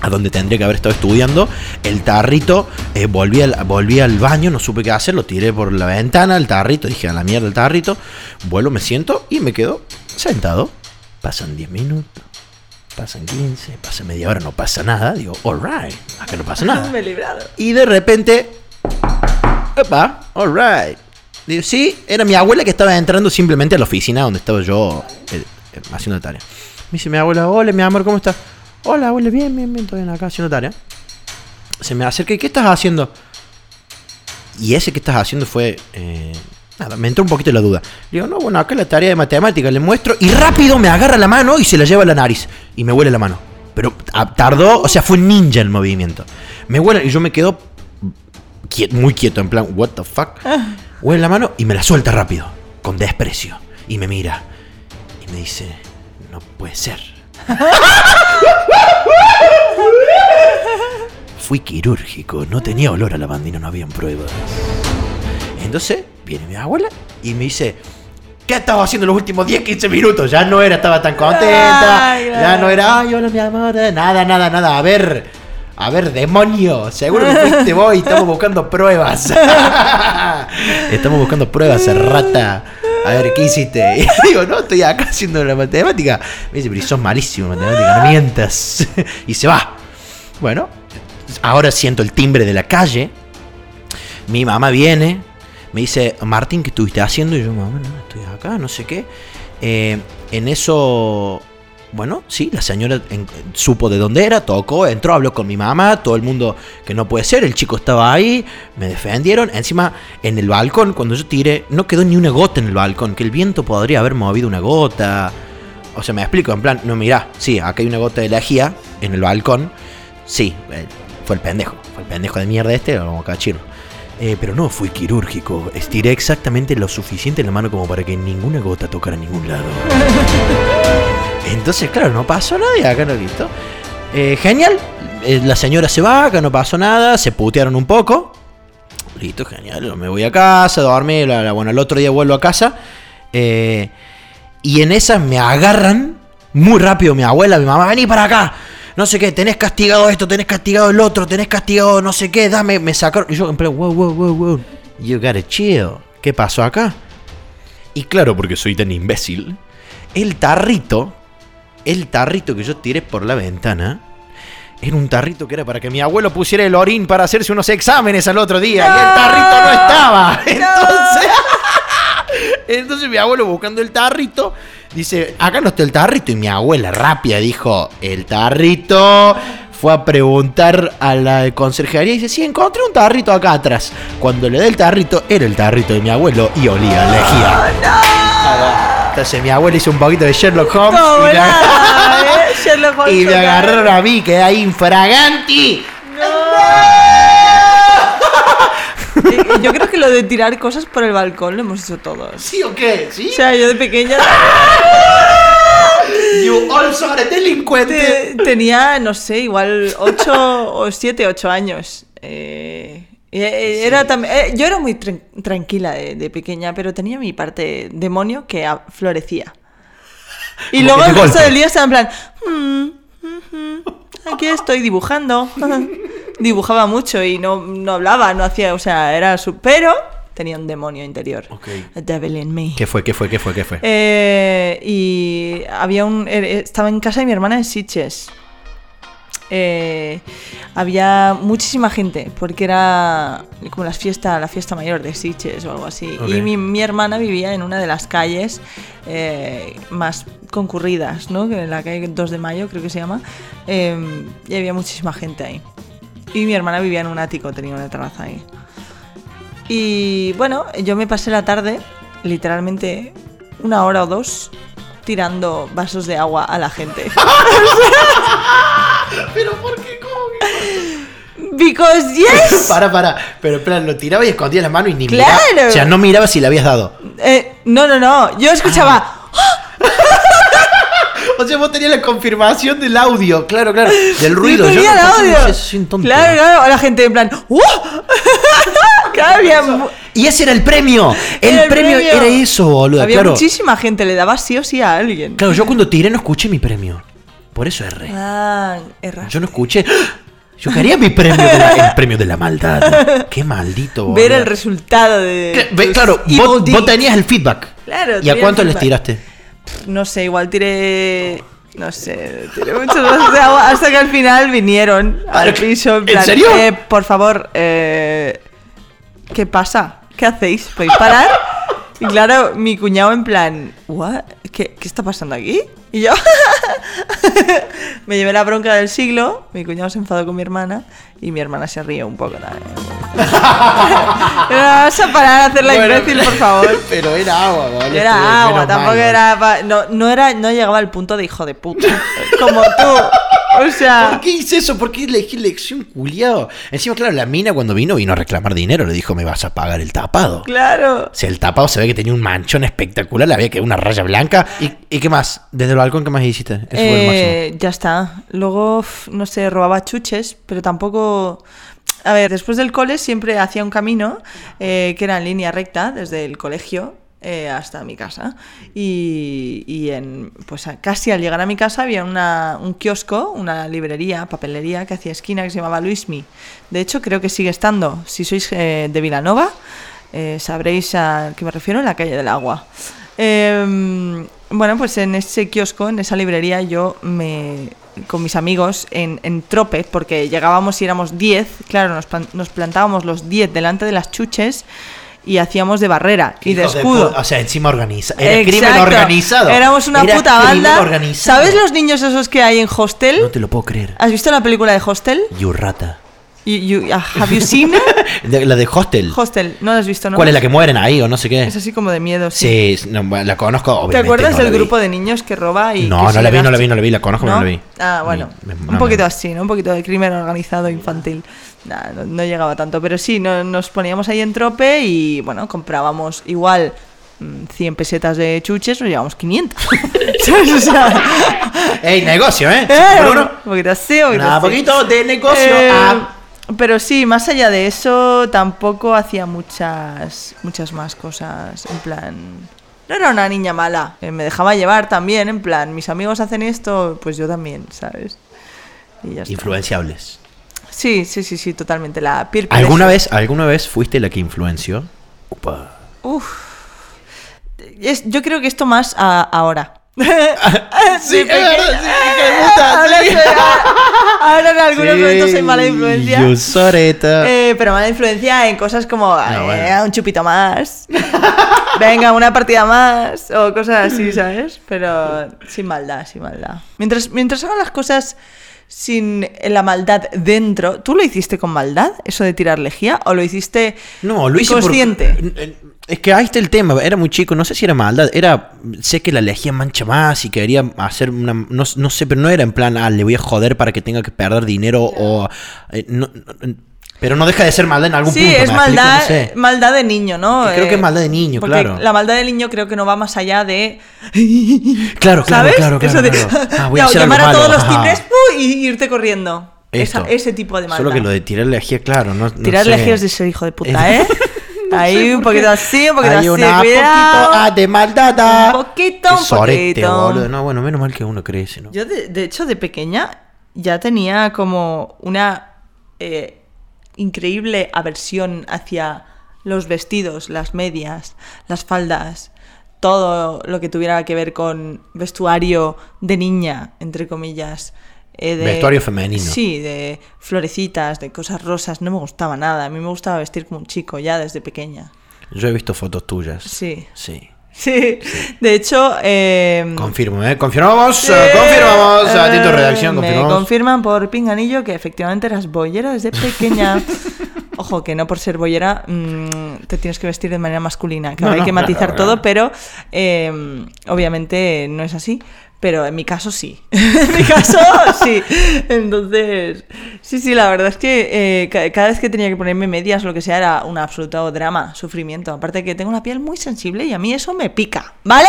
a donde tendría que haber estado estudiando. El tarrito, eh, volví, al, volví al baño, no supe qué hacer, lo tiré por la ventana, el tarrito, dije a la mierda el tarrito. Vuelvo, me siento y me quedo sentado. Pasan 10 minutos, pasan 15, pasa media hora, no pasa nada. Digo, alright, acá no pasa nada. Me he librado. Y de repente. Epa, alright. Digo, sí, era mi abuela que estaba entrando simplemente a la oficina donde estaba yo eh, eh, haciendo tarea. Me dice mi abuela, hola mi amor, ¿cómo estás? Hola, abuela, bien, bien, bien, estoy acá haciendo tarea. Se me acerca y ¿qué estás haciendo? Y ese que estás haciendo fue. eh, nada, me entró un poquito la duda. Le digo, no, bueno, acá la tarea de matemática, le muestro y rápido me agarra la mano y se la lleva a la nariz. Y me huele la mano. Pero ah, tardó, o sea, fue ninja el movimiento. Me huele y yo me quedo muy quieto, en plan, what the fuck. Huele la mano y me la suelta rápido, con desprecio. Y me mira y me dice, no puede ser. <laughs> Fui quirúrgico, no tenía olor a lavandina, no habían pruebas. Entonces viene mi abuela y me dice, ¿qué estaba haciendo los últimos 10, 15 minutos? Ya no era, estaba tan contenta, Ay, ya no era, ay, hola mi amor, nada, nada, nada, a ver, a ver, demonio, seguro que fuiste vos y estamos buscando pruebas. <laughs> estamos buscando pruebas, rata. A ver, ¿qué hiciste? <laughs> Y digo, no, estoy acá haciendo la matemática. Me dice, pero sos malísimo en matemática, no mientas. <laughs> y se va. Bueno, ahora siento el timbre de la calle. Mi mamá viene, me dice, Martín, ¿qué estuviste haciendo? Y yo, mamá, no, estoy acá, no sé qué. Eh, en eso, bueno, sí, la señora en- supo de dónde era, tocó, entró, habló con mi mamá, todo el mundo que no puede ser, el chico estaba ahí, me defendieron. Encima, en el balcón, cuando yo tiré, no quedó ni una gota en el balcón, que el viento podría haber movido una gota. O sea, me explico, en plan, no, mirá, sí, acá hay una gota de lejía en el balcón. Sí, eh, fue el pendejo, fue el pendejo de mierda este, como cachirro. Eh, pero no fui quirúrgico, estiré exactamente lo suficiente la mano como para que ninguna gota tocara ningún lado. <laughs> Entonces, claro, no pasó nada y acá no listo. Eh, genial, eh, la señora se va, acá no pasó nada, se putearon un poco. Listo, genial, me voy a casa, dormí, la, la- bueno, el otro día vuelvo a casa. eh, y en esas me agarran muy rápido mi abuela, mi mamá, vení para acá. No sé qué, tenés castigado esto, tenés castigado el otro, tenés castigado no sé qué, dame, me sacaron. Y yo en plan, wow, wow, wow, wow. You gotta chill. ¿Qué pasó acá? Y claro, porque soy tan imbécil. El tarrito, el tarrito que yo tiré por la ventana, era un tarrito que era para que mi abuelo pusiera el orín para hacerse unos exámenes al otro día. Y el tarrito no estaba. <laughs> Entonces, entonces mi abuelo buscando el tarrito, dice, acá no está el tarrito. Y mi abuela rápida dijo, el tarrito. Fue a preguntar a la conserjería y dice, sí, encontré un tarrito acá atrás. Cuando le da el tarrito, era el tarrito de mi abuelo y olía a lejía. Entonces mi abuela hizo un poquito de Sherlock Holmes ¿Cómo y, me, era, <laughs> eh? Sherlock Holmes y me agarraron a mí, quedé ahí infraganti. Eh, <laughs> Yo creo que lo de tirar cosas por el balcón lo hemos hecho todos. ¿Sí o qué? ¿Sí? O sea, yo de pequeña <laughs> You also are delincuente. te- tenía, no sé, igual 8 o 7, 8 años. Eh, eh, era también, eh, yo era muy tran- tranquila de, de pequeña, pero tenía mi parte demonio que florecía. Y Como luego el resto del día estaba en plan, "Mm, aquí estoy dibujando. <laughs> Dibujaba mucho y no, no hablaba, no hacía, o sea, era su... Pero tenía un demonio interior. Ok. A devil in me. ¿Qué fue? ¿Qué fue? ¿Qué fue? ¿Qué fue? Eh, y había un. eh, Estaba en casa de mi hermana en Sitges. Eh, había muchísima gente porque era como las fiesta, la fiesta mayor de Sitges o algo así. Y mi, mi hermana vivía en una de las calles eh, más concurridas, ¿no? Que en la calle 2 de Mayo, creo que se llama. eh, y había muchísima gente ahí. Y mi hermana vivía en un ático, tenía una terraza ahí. Y bueno, yo me pasé la tarde, literalmente una hora o dos, tirando vasos de agua a la gente. <laughs> <laughs> ¿Pero por qué? ¿Cómo que? Because yes. <laughs> Para, para. Pero en plan, lo tiraba y escondía la mano y ni ¡Claro! miraba. O sea, no miraba si le habías dado. Eh, no, no, no. Yo escuchaba. <laughs> O sea, vos tenías la confirmación del audio. Claro, claro. Del ruido. Yo Yo tenía el audio. no tonto. Claro, claro. A la gente en plan. ¡Uh! Claro, había, Y ese era el premio. El, premio, era eso, boludo. Había claro. muchísima gente, le daba sí o sí a alguien. Claro, yo cuando tiré no escuché mi premio. Por eso erré. Ah. Yo no escuché. Yo quería mi premio de la, el premio de la maldad. <laughs> Qué maldito, boludo. Ver el resultado de. Ve, Claro, vos, tenías el feedback. Claro, ¿Y a cuánto les tiraste? No sé, igual tiré. No sé, tiré muchos agua hasta que al final vinieron al ¿Pero piso. en plan, serio? "Eh, por favor, eh, ¿qué pasa? ¿Qué hacéis? ¿Podéis parar? Y claro, mi cuñado en plan, "What? ¿Qué, ¿qué está pasando aquí? Y yo <laughs> me llevé la bronca del siglo, mi cuñado se enfadó con mi hermana y mi hermana se ríe un poco también. <laughs> Vas a parar a hacer la Bueno, imbécil, por favor. Pero era agua, boludo. Era agua, tampoco era. pa- No, no era. No llegaba al punto de hijo de puta. Como tú. O <laughs> ¿Por sea. qué hice eso? ¿Por qué elegí lección culiado? Encima, claro, la mina cuando vino, vino a reclamar dinero. Le dijo, me vas a pagar el tapado. Claro. O sea, el tapado se ve que tenía un manchón espectacular, le había que una raya blanca. ¿Y, y qué más? Desde el balcón, ¿qué más hiciste? Eso fue el máximo. Eh, ya está. Luego, no sé, robaba chuches, pero tampoco. A ver, después del cole siempre hacía un camino eh, que era en línea recta desde el colegio eh, hasta mi casa. Y, y en, pues casi al llegar a mi casa había una- un kiosco, una librería, papelería que hacía esquina que se llamaba Luismi. De hecho, creo que sigue estando. Si sois eh, de Vilanova, eh, sabréis a qué me refiero, en la calle del agua. Eh, bueno, pues en ese kiosco, en esa librería, yo me con mis amigos en, en trope, porque llegábamos y éramos 10, claro, nos, nos plantábamos los 10 delante de las chuches y hacíamos de barrera y de escudo. pu- o sea, encima organiza. Era crimen Exacto. organizado. Éramos una Era puta crimen banda. organizado. ¿Sabes los niños esos que hay en Hostel? No te lo puedo creer. ¿Has visto la película de Hostel? You rata. You- you- have you seen it? <laughs> De- la de Hostel. Hostel, no la has visto, ¿no? ¿Cuál es la que mueren ahí o no sé qué? Es así como de miedo, sí. Sí, no, la conozco. ¿Te obviamente, acuerdas no del vi. grupo de niños que roba y No, no la vi, no la vi, no la vi, la conozco, pero no la vi. Ah, bueno, Ni- un no, poquito así, ¿no? Un poquito de crimen organizado infantil. Nah, no, no llegaba tanto, pero sí, no- nos poníamos ahí en trope y, bueno, comprábamos igual mm, 100 pesetas de chuches, nos llevábamos 500. <laughs> ¿Sabes? O sea, <laughs> Ey, negocio, ¿eh? eh, Por un uno. poquito así, un poquito Nada, así. poquito de negocio. Eh, Ah. Pero sí, más allá de eso, tampoco hacía muchas, muchas más cosas. En plan, no era una niña mala. eh, me dejaba llevar también, en plan, mis amigos hacen esto, pues yo también, ¿sabes? Y ya está. Sí, sí, sí, sí, totalmente. La peer ¿Alguna vez, ¿Alguna vez fuiste la que influenció? Upa. Uf. Es- yo creo que esto más a- ahora. <laughs> Sí, De es verdad, sí, de puta, <laughs> Ahora sí. soy- ahora en algunos Sí, momentos soy mala influencia. Eh, pero mala influencia en cosas como eh, bueno. un chupito más. <laughs> Venga, una partida más. O cosas así, ¿sabes? Pero sin maldad, sin maldad. Mientras, mientras hagan las cosas sin la maldad dentro. ¿Tú lo hiciste con maldad? ¿Eso de tirar lejía? ¿O lo hiciste No, lo hice por- consciente? Es que ahí está el tema. Era muy chico. No sé si era maldad. Era. Sé que la lejía mancha más y quería hacer una. No, no sé, pero no era en plan, ah, le voy a joder para que tenga que perder dinero o. eh, no- no- pero no deja de ser maldad en algún Sí, punto. es ¿me explico? maldad, No sé. maldad de niño, ¿no? Que creo que es Eh, maldad de niño, porque claro. La maldad de niño creo que no va más allá de. <laughs> Claro, claro, ¿Sabes? claro, claro. Eso de claro. Ah, voy a <laughs> hacer algo llamar a malo, todos los ajá. timbres y irte corriendo. Esa- Esto. ese tipo de maldad. Solo que lo de tirar lejía, claro. No, no de ser hijo de puta, <laughs> Es- ¿eh? Ahí un poquito así, un poquito Hay así, una cuidado. poquito ah, de maldad. Un poquito, un sorete, poquito. boludo. No, bueno, menos mal que uno crece, ¿no? Yo, de, de hecho, de pequeña ya tenía como una eh, increíble aversión hacia los vestidos, las medias, las faldas, todo lo que tuviera que ver con vestuario de niña, entre comillas. eh, de- Vestuario femenino. Sí, de florecitas, de cosas rosas, no me gustaba nada. A mí me gustaba vestir como un chico ya desde pequeña. Yo he visto fotos tuyas. Sí. Sí. Sí, de hecho... eh, Confirmo, ¿eh? Confirmamos, Sí. eh, confirmamos. A ti tu Eh, redacción, Me confirmamos. confirman por pinganillo que efectivamente eras boyera desde pequeña. <laughs> Ojo, que no por ser boyera mm, te tienes que vestir de manera masculina. Que No, hay no, que matizar claro. todo, pero eh, obviamente no es así. Pero en mi caso sí. <laughs> en mi caso sí. Entonces, sí, sí, la verdad es que eh, ca- cada vez que tenía que ponerme medias lo que sea era un absoluto drama, sufrimiento. Aparte que tengo una piel muy sensible y a mí eso me pica. ¿Vale?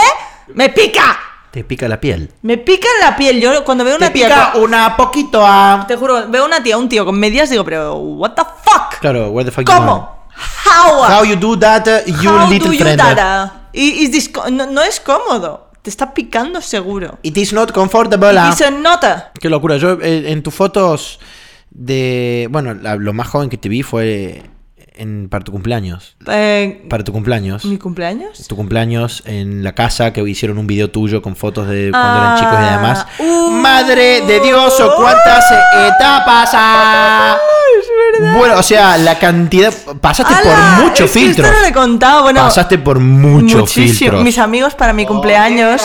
¡Me pica! Te pica la piel. Me pica la piel. Yo cuando veo una Te tía. pica con- una poquito a... Te juro, veo una tía, un tío con medias, digo, pero, ¿what the fuck? Claro, where the fuck you ¿Cómo? going? How? How you do that, uh, you How little do you that? Y- is this no, no es cómodo. Te está picando seguro. It is not comfortable. ah. Y se nota. Qué locura. Yo eh, en tus fotos de... Bueno, la- lo más joven que te vi fue en, para tu cumpleaños. Eh, Para tu cumpleaños. ¿Mi cumpleaños? Tu cumpleaños en la casa que hicieron un video tuyo con fotos de cuando eran chicos y Ah, demás. uh. Madre de Dios, o cuántas etapas. ah. Verdad. Bueno, o sea, la cantidad. Pasaste ¡Hala! por mucho Es que filtro. Esto no lo he contado. Bueno, Pasaste por muchos muchísimo. filtros. Mis amigos para mi cumpleaños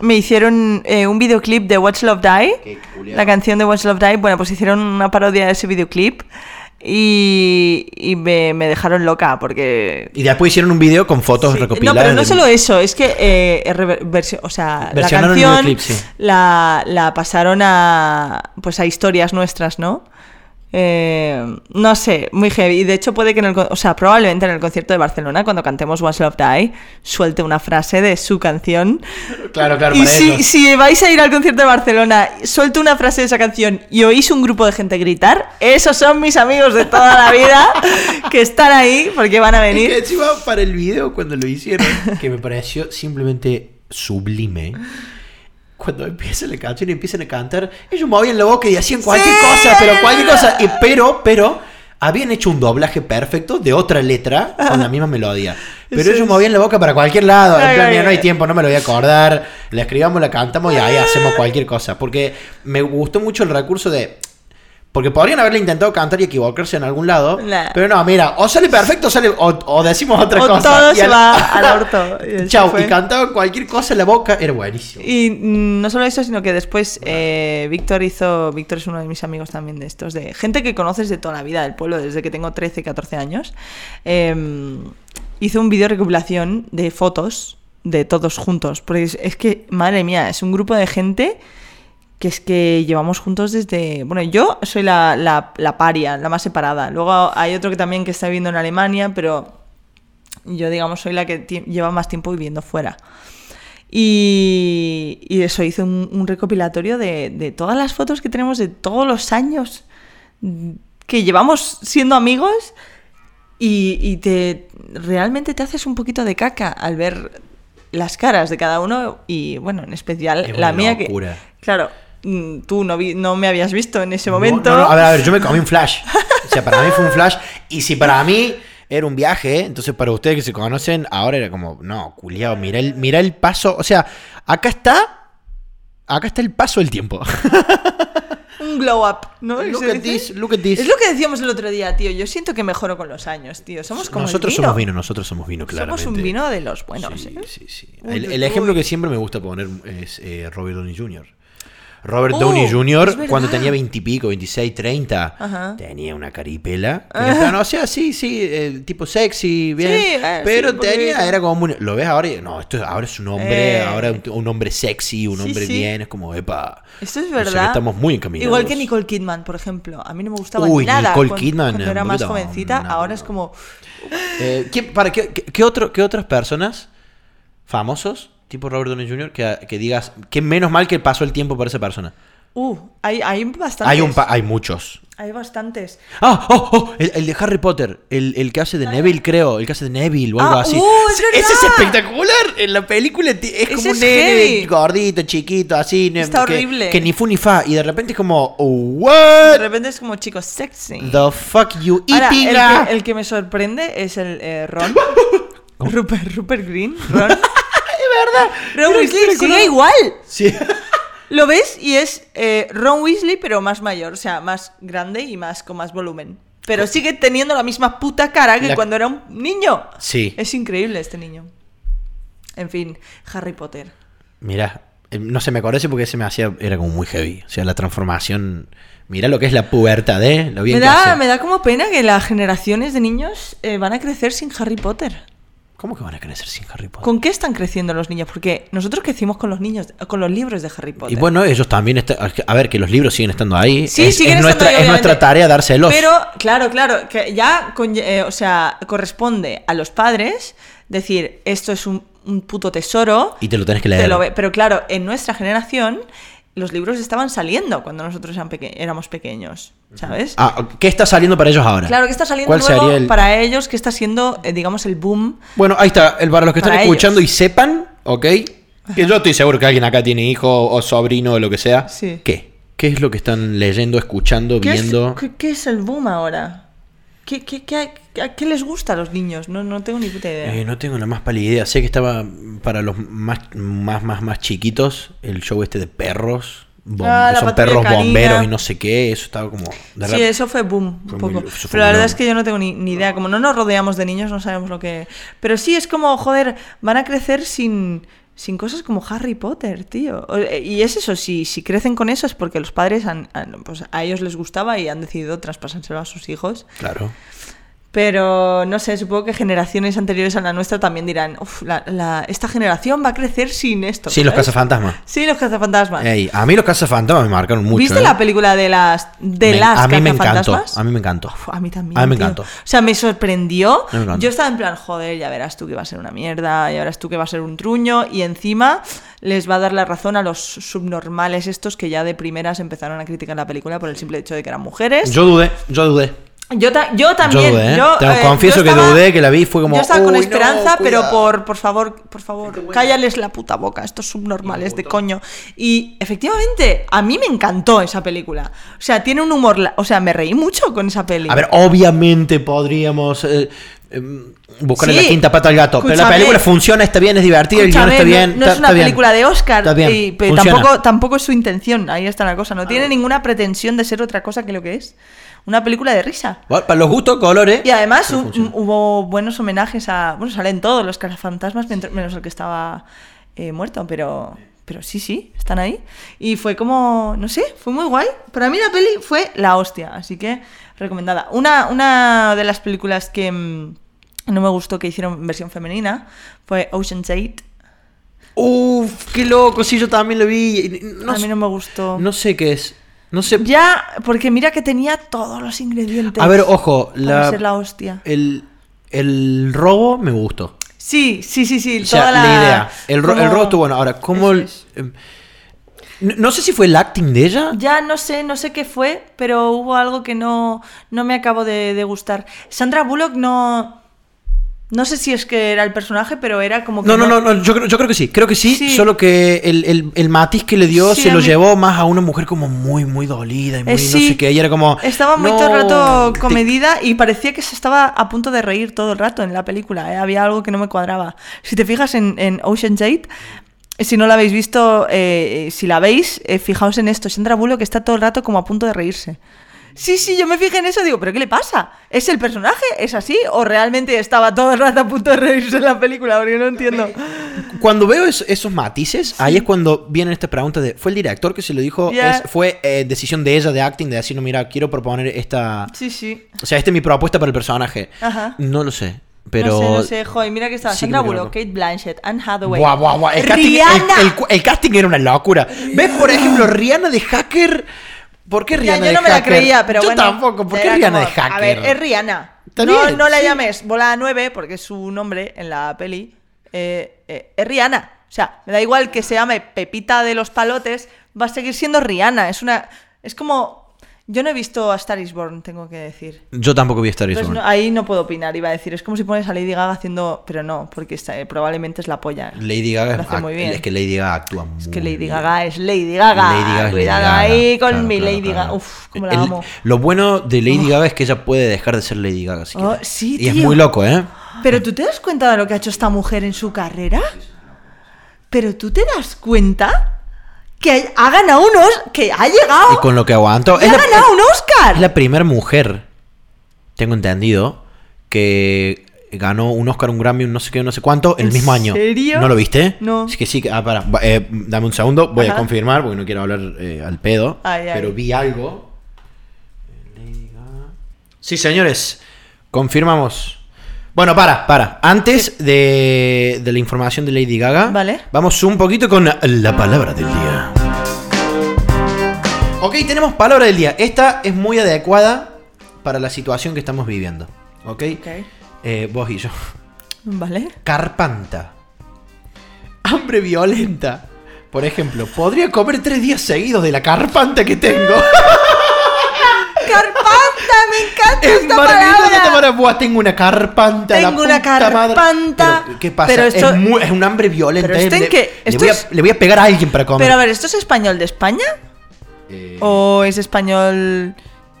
me hicieron eh, un videoclip de Watch Love Die. La canción de Watch Love Die. Bueno, pues hicieron una parodia de ese videoclip. Y, y me, me dejaron loca porque... Y después hicieron un video con fotos Sí, recopiladas. No, pero no de- solo eso, es que eh, rever- o sea, la Versionaron el canción videoclip, sí. la, la pasaron a pues a historias nuestras, ¿no? Eh, no sé, muy heavy. Y de hecho puede que en el... O sea, probablemente en el concierto de Barcelona, cuando cantemos What's Love Die, suelte una frase de su canción. Claro, claro, y si, si vais a ir al concierto de Barcelona, suelto una frase de esa canción y oís un grupo de gente gritar, esos son mis amigos de toda la vida <laughs> que están ahí porque van a Es que venir. encima para el video cuando lo hicieron, que me pareció simplemente sublime. Cuando empieza la canción y empiezan a cantar, ellos movían la boca y hacían cualquier Sí. cosa, pero cualquier cosa. Y, pero, pero, habían hecho un doblaje perfecto de otra letra con la misma melodía. <laughs> Pero Sí. ellos movían la boca para cualquier lado. En plan, mira, no hay ay. tiempo, no me lo voy a acordar. La escribamos, la cantamos y ahí hacemos cualquier cosa. Porque me gustó mucho el recurso de. Porque podrían haberle intentado cantar y equivocarse en algún lado. Nah. Pero no, mira, o sale perfecto o, sale, o, o decimos otra O cosa. todo Y se al- va al <laughs> orto. Y Chau, fue. y cantaba cualquier cosa en la boca, era buenísimo. Y no solo eso, sino que después eh, Víctor hizo. Víctor es uno de mis amigos también de estos, de gente que conoces de toda la vida del pueblo, desde que tengo 13, 14 años. Eh, hizo un vídeo recopilación de fotos de todos juntos. Porque es, es que, madre mía, es un grupo de gente que es que llevamos juntos desde... Bueno, yo soy la, la, la paria, la más separada. Luego hay otro que también que está viviendo en Alemania, pero yo, digamos, soy la que lleva más tiempo viviendo fuera. Y, y eso, hice un, un recopilatorio de, de todas las fotos que tenemos de todos los años que llevamos siendo amigos y, y te realmente te haces un poquito de caca al ver las caras de cada uno y bueno, en especial Es la mía locura. que claro, tú no, vi- no me habías visto en ese momento. no, no, a ver, a ver, yo me comí un flash. O sea, para mí fue un flash. Y si para mí era un viaje, entonces para ustedes que se conocen, ahora era como, no, culiao, mira el, mira el paso. O sea, acá está. Acá está el paso del tiempo. <laughs> Un glow up, ¿no? Look ¿Se at this, look at this. Es lo que decíamos el otro día, tío. Yo siento que mejoro con los años, tío. Somos como el nosotros vino. somos vino, nosotros somos vino, claramente. Somos un vino de los buenos, Sí, ¿eh? sí, sí. El, ejemplo que siempre me gusta poner es eh, Robert Downey Jr. Robert Oh, Downey Jr. verdad. cuando tenía 20 y pico, 26, 30, Ajá. tenía una caripela. en plan, o sea, sí, sí, eh, tipo sexy, bien. Sí, eh, pero sí, un tenía, era como muy- Lo ves ahora y no, esto ahora es un hombre, Eh. ahora un, un hombre sexy, un Sí, hombre bien, es como, epa. Esto es O sea, verdad. estamos muy encaminados. Igual que Nicole Kidman, por ejemplo. A mí no me gustaba Uy, nada Nicole Kidman, cuando era más jovencita. no, ahora es como... Eh, ¿quién- para, ¿qué, qué, qué otro, ¿Qué otras personas famosos, tipo Robert Downey Jr., que, que digas que menos mal que pasó el tiempo para esa persona? Uh, hay, hay bastantes. Hay, un pa- hay muchos. Hay bastantes. Ah, oh, oh, el, el de Harry Potter, el, el que hace de Neville, creo, el que hace de Neville o algo Ah, así. uh, es Ese es espectacular. En la película es Ese como es un nene heavy. gordito, chiquito, así. Está que, horrible. Que ni fu ni fa. Y de repente es como, oh, De what repente es como chicos sexy. the fuck you Ahora, eating? el, que, el que me sorprende es el eh, Ron. <laughs> Rupert, Rupert Green. Ron. <laughs> Verdad. Ron Weasley sigue igual. Sí. <laughs> Lo ves y es eh, Ron Weasley, pero más mayor, o sea, más grande y más con más volumen. Pero sigue teniendo la misma puta cara que La- cuando era un niño. Sí. Es increíble este niño. En fin, Harry Potter. Mira, eh, no se me acuerda porque se me hacía, era como muy heavy. O sea, la transformación. Mira lo que es la pubertad, ¿eh? Lo bien Me que da, hace. me da como pena que las generaciones de niños eh, van a crecer sin Harry Potter. ¿Cómo que van a crecer sin Harry Potter? ¿Con qué están creciendo los niños? Porque nosotros crecimos con los niños, con los libros de Harry Potter. Y bueno, ellos también están. A ver, que los libros siguen estando ahí. Sí, es, siguen es estando nuestra, ahí, es nuestra tarea dárselos. Pero, claro, claro, que ya, con- eh, o sea, corresponde a los padres decir, esto es un, un puto tesoro. Y te lo tenés que te leer. lo Pero claro, en nuestra generación, los libros estaban saliendo cuando nosotros peque- éramos pequeños, ¿sabes? Ah, ¿qué está saliendo para ellos ahora? Claro, que está saliendo ¿Cuál nuevo sería el- para ellos, que está siendo, eh, digamos, el boom. Bueno, ahí está. El, para los que están escuchando y sepan, ¿ok? Que yo estoy seguro que alguien acá tiene hijo o sobrino o lo que sea. Sí. ¿Qué? ¿Qué es lo que están leyendo, escuchando, ¿Qué es, viendo? qué- qué es el boom ahora? ¿Qué, qué, qué- a qué les gusta a los niños? No, no tengo ni puta idea. Eh, no tengo la más pálida idea. Sé que estaba para los más, más, más, más chiquitos el show este de perros. bom- Ah, que son perros canina. bomberos y no sé qué. Eso estaba como. de Sí, eso fue boom, un poco. muy- Pero la verdad es que yo no tengo ni, ni idea. Como no nos rodeamos de niños, no sabemos lo que. Pero sí, es como, joder, van a crecer sin, sin cosas como Harry Potter, tío. Eh, Y es eso, si, si crecen con eso es porque los padres han, han- pues, a ellos les gustaba y han decidido traspasárselo a sus hijos. Claro. Pero no sé, supongo que generaciones anteriores a la nuestra también dirán, "Uf, la- la- esta generación va a crecer sin esto. Sí, los ¿sabes? cazafantasmas. Sí, los cazafantasmas. Ey, a mí los cazafantasmas me marcaron mucho. ¿Viste ¿eh? la película de las de Me- las a mí me encantó. A mí me encantó. Uf, a mí también. A mí me tío. encantó. O sea, me sorprendió. Me. Yo estaba en plan, joder, ya verás tú que va a ser una mierda, ya verás tú que va a ser un truño. Y encima les va a dar la razón a los subnormales estos que ya de primeras empezaron a criticar la película por el simple hecho de que eran mujeres. Yo dudé, yo dudé. Yo, ta- yo también. yo dudé, ¿eh? yo, Te eh, confieso yo que estaba- dudé, que la vi, fue como. Yo estaba con "Uy, no, esperanza, pero cuidado". por, por favor, por favor, cállales la puta boca, estos subnormales de coño. Y efectivamente, a mí me encantó esa película. O sea, tiene un humor. O sea, me reí mucho con esa peli. A ver, obviamente podríamos eh, em, buscarle Sí. la quinta pata al gato. Pero la película funciona, está bien, es divertida, el Escúchame, está bien. no, no está- es una está bien. película de Oscar, Está bien, y- pero tampoco, tampoco es su intención. Ahí está la cosa. No tiene ninguna pretensión de ser otra cosa que lo que es. Una película de risa. Bueno, para los gustos, colores. Y además hu- hubo buenos homenajes a. Bueno, salen todos los cazafantasmas, men- menos el que estaba eh, muerto, pero. Pero sí, sí, están ahí. Y fue como. No sé, fue muy guay. Para mí la peli fue la hostia, así que recomendada. Una, una de las películas que mm, no me gustó que hicieron versión femenina fue Ocean's 8. Uf, qué loco, sí, yo también lo vi. No, a mí no me gustó. no sé qué es. No sé. Ya, porque mira que tenía todos los ingredientes. A ver, ojo, la, ser la hostia. el, el robo me gustó. Sí, sí, sí, sí. O sea, toda la, la, idea. El, ro- el robo estuvo bueno. Ahora, ¿cómo el- em, no, no sé si fue el acting de ella. Ya no sé, no sé qué fue, pero hubo algo que no, no me acabo de, de gustar. Sandra Bullock no. No sé si es que era el personaje, pero era como que. No, no, no, no, yo, creo- yo creo que sí, creo que sí, Sí. solo que el, el- el matiz que le dio Sí, se lo mí- llevó más a una mujer como muy, muy dolida y muy Eh, no sé qué, ella era como... Estaba muy "No, todo el rato te- comedida y parecía que se estaba a punto de reír todo el rato en la película. ¿eh? Había algo que no me cuadraba. Si te fijas en, en Ocean's 8, si no la habéis visto, eh, si la veis, eh, fijaos en esto. Sandra Bullock está todo el rato como a punto de reírse. Sí, sí, yo me fijé en eso digo, ¿pero qué le pasa? ¿Es el personaje? ¿Es así? ¿O realmente estaba todo el rato a punto de reírse en la película? Porque no entiendo. Cuando veo es- esos matices, ahí es cuando vienen estas preguntas de... ¿Fue el director que se lo dijo? Es- ¿Fue eh, decisión de ella de acting de decir, no, mira, quiero proponer esta... Sí, sí. O sea, esta es mi propuesta para el personaje? Ajá. No lo sé, pero... No sé, no sé, joder, mira que estaba Sí Sandra Bullock. Kate Blanchett, Anne Hathaway. El casting, Rihanna. el- el- el casting era una locura. ¿Ves, por ejemplo, Rihanna de Hacker? ¿Por qué Ya, Rihanna yo de no me la Hacker? creía, pero yo bueno. tampoco. ¿Por qué Rihanna de como, Hacker? A ver, es Rihanna. No, no la sí. llames Bola 9, porque es su nombre en la peli. Eh, eh, es Rihanna. O sea, me da igual que se llame Pepita de los Palotes, va a seguir siendo Rihanna. Es una. Es como. Yo no he visto a Star is Born, tengo que decir. Yo tampoco vi Star is Entonces, Born. no- ahí no puedo opinar, iba a decir. Es como si pones a Lady Gaga haciendo. Pero no, porque eh, probablemente es la polla. Lady Gaga Lo hace muy bien. Es que Lady Gaga actúa muy Es que Lady bien. Gaga es Lady Gaga. Lady Gaga es Cuidado Lady Gaga. ahí con Claro, mi claro, Lady claro. Gaga. Uf, cómo la El- amo. Lo bueno de Lady Gaga es que ella puede dejar de ser Lady Gaga. si Oh, sí, y es muy loco, ¿eh? Pero tú te das cuenta de lo que ha hecho esta mujer en su carrera? Pero tú te das cuenta que ha ganado unos. que ha llegado. Y con lo que aguanto. ha ganado un Oscar. Es la primera mujer, tengo entendido, que ganó un Oscar, un Grammy, un no sé qué, no sé cuánto, el ¿En mismo año. serio? ¿No lo viste? No. Es que sí, ah, para, eh, dame un segundo, voy a confirmar porque no quiero hablar eh, al pedo. Ay, ay. Pero vi algo. Sí, señores, confirmamos. Bueno, para, para. Antes de, de la información de Lady Gaga, Vale. vamos un poquito con la palabra del día. Ok, tenemos palabra del día. Esta es muy adecuada para la situación que estamos viviendo. Ok. Ok. Eh, vos y yo. Vale. Carpanta. Hambre violenta. Por ejemplo, podría comer tres días seguidos de la carpanta que tengo. <laughs> ¡Carpanta! ¡Me encanta Es esta palabra! Buah, tengo una carpanta. la Tengo una carpanta. Pero, ¿Qué pasa? Pero esto- es, muy- es un hambre violenta. Pero esto en le, voy a, es- le voy a pegar a alguien para comer. Pero a ver, ¿esto es español de España? Eh, ¿O es español.?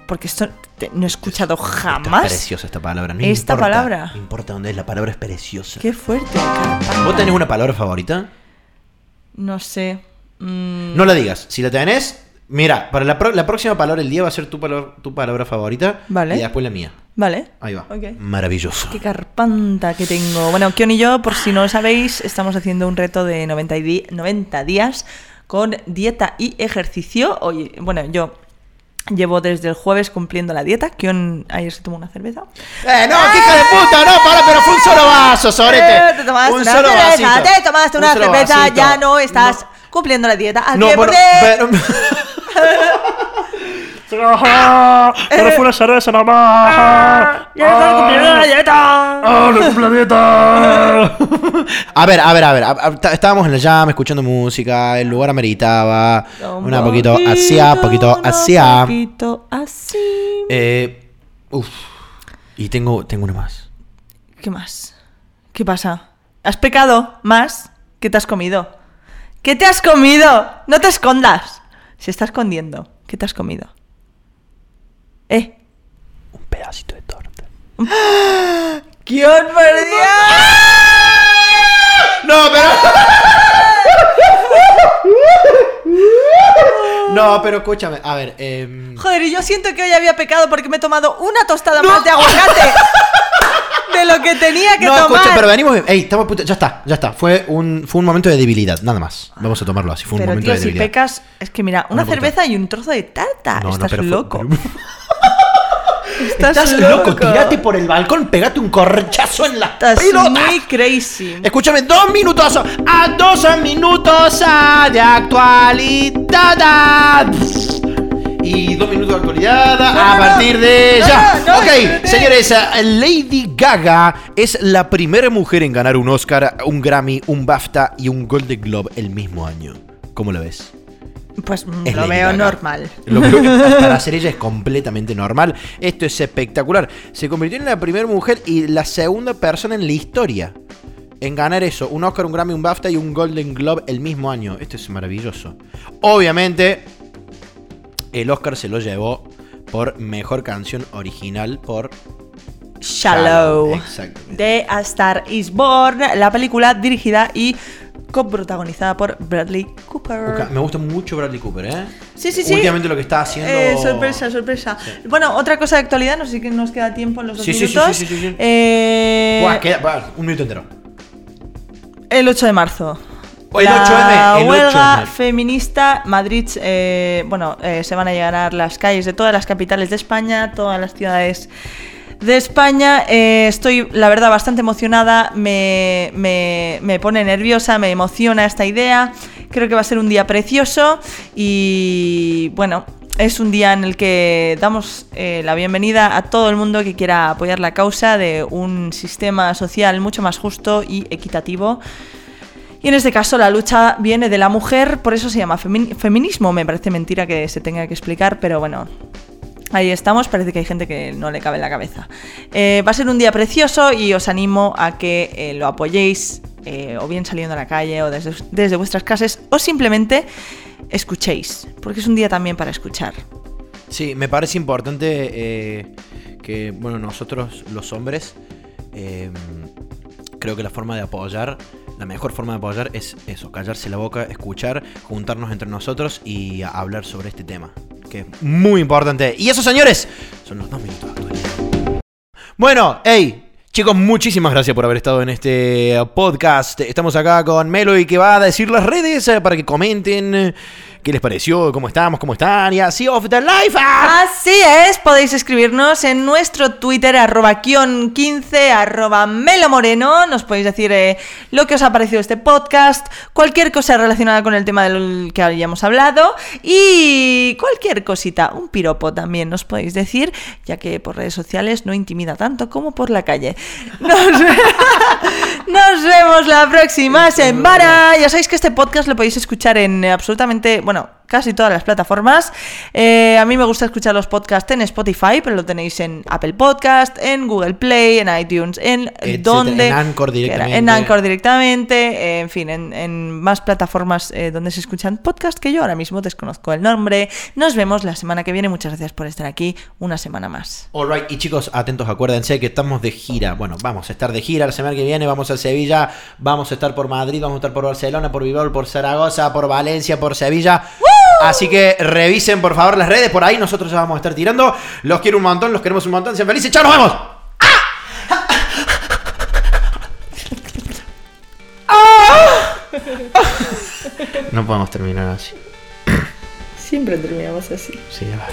Porque esto te- no he escuchado jamás. es preciosa esta palabra. No Esta importa, palabra. No importa dónde es, la palabra es preciosa. Qué fuerte. carpanta. ¿Vos tenés una palabra favorita? No sé. Mm, No la digas. Si la tenés, mira, para la, pro- la próxima palabra del día va a ser tu, palabra- tu palabra favorita. Vale. Y después la mía. Vale. Ahí va. Ok. Maravilloso. Qué carpanta que tengo. Bueno, Kion y yo, por si no lo sabéis, estamos haciendo un reto de 90, y di- 90 días con dieta y ejercicio. Oye, bueno, yo Llevo desde el jueves cumpliendo la dieta. Kion ayer se tomó una cerveza. ¡Eh, no, qué hija de puta! No, para, pero fue un solo vaso, Sorete. Eh, te tomaste un una solo cerveza, vasito. te tomaste Un una solo cerveza, vasito. ya no estás cumpliendo la dieta. Al No, pie bueno, de- pero... Pero fue una cerveza nomás. ¡Ya estás cumpliendo la dieta! ¡Ah, no cumple la dieta! <laughs> A ver, a ver, a ver. a- a- está- Estábamos en la jam escuchando música, el lugar ameritaba. Una poquito hacia, poquito Un hacia. poquito así. Eh, uf. Y tengo, tengo una más. ¿Qué más? ¿Qué pasa? ¿Has pecado más? ¿Qué te has comido? ¿Qué te has comido? No te escondas. Se está escondiendo. ¿Qué te has comido? ¿Eh? Un pedacito de torta. ¡Quién perdió! <gasps> No, pero. <laughs> No, pero escúchame. A ver, eh. Joder, y yo siento que hoy había pecado porque me he tomado una tostada más de aguacate <laughs> de lo que tenía que No, tomar. escucha, pero venimos bien. Ey, estamos a punto- Ya está, ya está. Fue un, fue un momento de debilidad, nada más. Vamos a tomarlo así. Fue un Pero, momento tío, de si debilidad. pecas, es que mira, una cerveza y un trozo de tarta. No, Estás pero loco. <laughs> Estás, Estás loco, tirate por el balcón, pegate un correchazo en la Estás muy crazy. Escúchame, dos minutos. A dos minutos de actualidad. Y dos minutos de actualidad a no, partir de No, ya. ok, señores, ah, Lady Gaga es la primera mujer en ganar un Oscar, un Grammy, un BAFTA y un Golden Globe el mismo año. ¿Cómo lo ves? Pues mm, Es lo veo Gaga. normal. Lo que <laughs> para hacer ella es completamente normal. Esto es espectacular. Se convirtió en la primera mujer y la segunda persona en la historia en ganar eso. Un Oscar, un Grammy, un BAFTA y un Golden Globe el mismo año. Esto es maravilloso. Obviamente, el Oscar se lo llevó por mejor canción original por Shallow. De A Star is Born, la película dirigida y coprotagonizada por Bradley Cooper. Me gusta mucho Bradley Cooper, ¿eh? Sí, sí, sí. Últimamente lo que está haciendo. Eh, sorpresa, sorpresa. Bueno, otra cosa de actualidad, no sé si nos queda tiempo en los dos Sí, sí, sí, minutos. sí, sí, sí, sí. Eh, Buah, queda- un minuto entero. El 8 de marzo. El la 8M, el huelga 8M. feminista, Madrid, eh, bueno, eh, se van a llenar las calles de todas las capitales de España, todas las ciudades de España. Eh, estoy, la verdad, bastante emocionada, me, me- me pone nerviosa, me emociona esta idea. Creo que va a ser un día precioso y, bueno, es un día en el que damos eh, la bienvenida a todo el mundo que quiera apoyar la causa de un sistema social mucho más justo y equitativo. Y en este caso la lucha viene de la mujer, por eso se llama femi- feminismo. Me parece mentira que se tenga que explicar, pero bueno, ahí estamos. Parece que hay gente que no le cabe en la cabeza. Eh, va a ser un día precioso y os animo a que eh, lo apoyéis, eh, o bien saliendo a la calle o desde, desde vuestras casas, o simplemente escuchéis, porque es un día también para escuchar. Sí, me parece importante que, bueno, nosotros los hombres, creo que la forma de apoyar, la mejor forma de apoyar es eso, callarse la boca, escuchar, juntarnos entre nosotros y hablar sobre este tema, que es muy importante. Y eso, señores, son los dos minutos de actualidad. Bueno, hey. Chicos, muchísimas gracias por haber estado en este podcast. Estamos acá con Meloy que va a decir las redes eh, para que comenten qué les pareció, cómo estamos, cómo están y así off the life. ¡Ah! Así es, podéis escribirnos en nuestro Twitter, arroba kion 15, arroba melomoreno. Nos podéis decir eh, lo que os ha parecido este podcast, cualquier cosa relacionada con el tema del que hayamos hablado y cualquier cosita, un piropo también nos podéis decir, ya que por redes sociales no intimida tanto como por la calle. Nos, <laughs> nos vemos la próxima semana. Ya sabéis que este podcast lo podéis escuchar en absolutamente, bueno, casi todas las plataformas. Eh, a mí me gusta escuchar los podcasts en Spotify, pero lo tenéis en Apple Podcast, en Google Play, en iTunes, en Etcétera, donde en Anchor directamente. En Anchor directamente, en fin, en, en más plataformas eh, donde se escuchan podcasts que yo ahora mismo desconozco el nombre. Nos vemos la semana que viene. Muchas gracias por estar aquí una semana más. Alright, y chicos, atentos, acuérdense que estamos de gira. Bueno, vamos a estar de gira la semana que viene, vamos a Sevilla, vamos a estar por Madrid, vamos a estar por Barcelona, por Bilbao, por Zaragoza, por Valencia, por Sevilla. Así que revisen por favor las redes, por ahí nosotros ya vamos a estar tirando. Los quiero un montón, los queremos un montón, sean felices, chao, nos vemos. No podemos terminar así. Siempre terminamos así. Sí, ya va.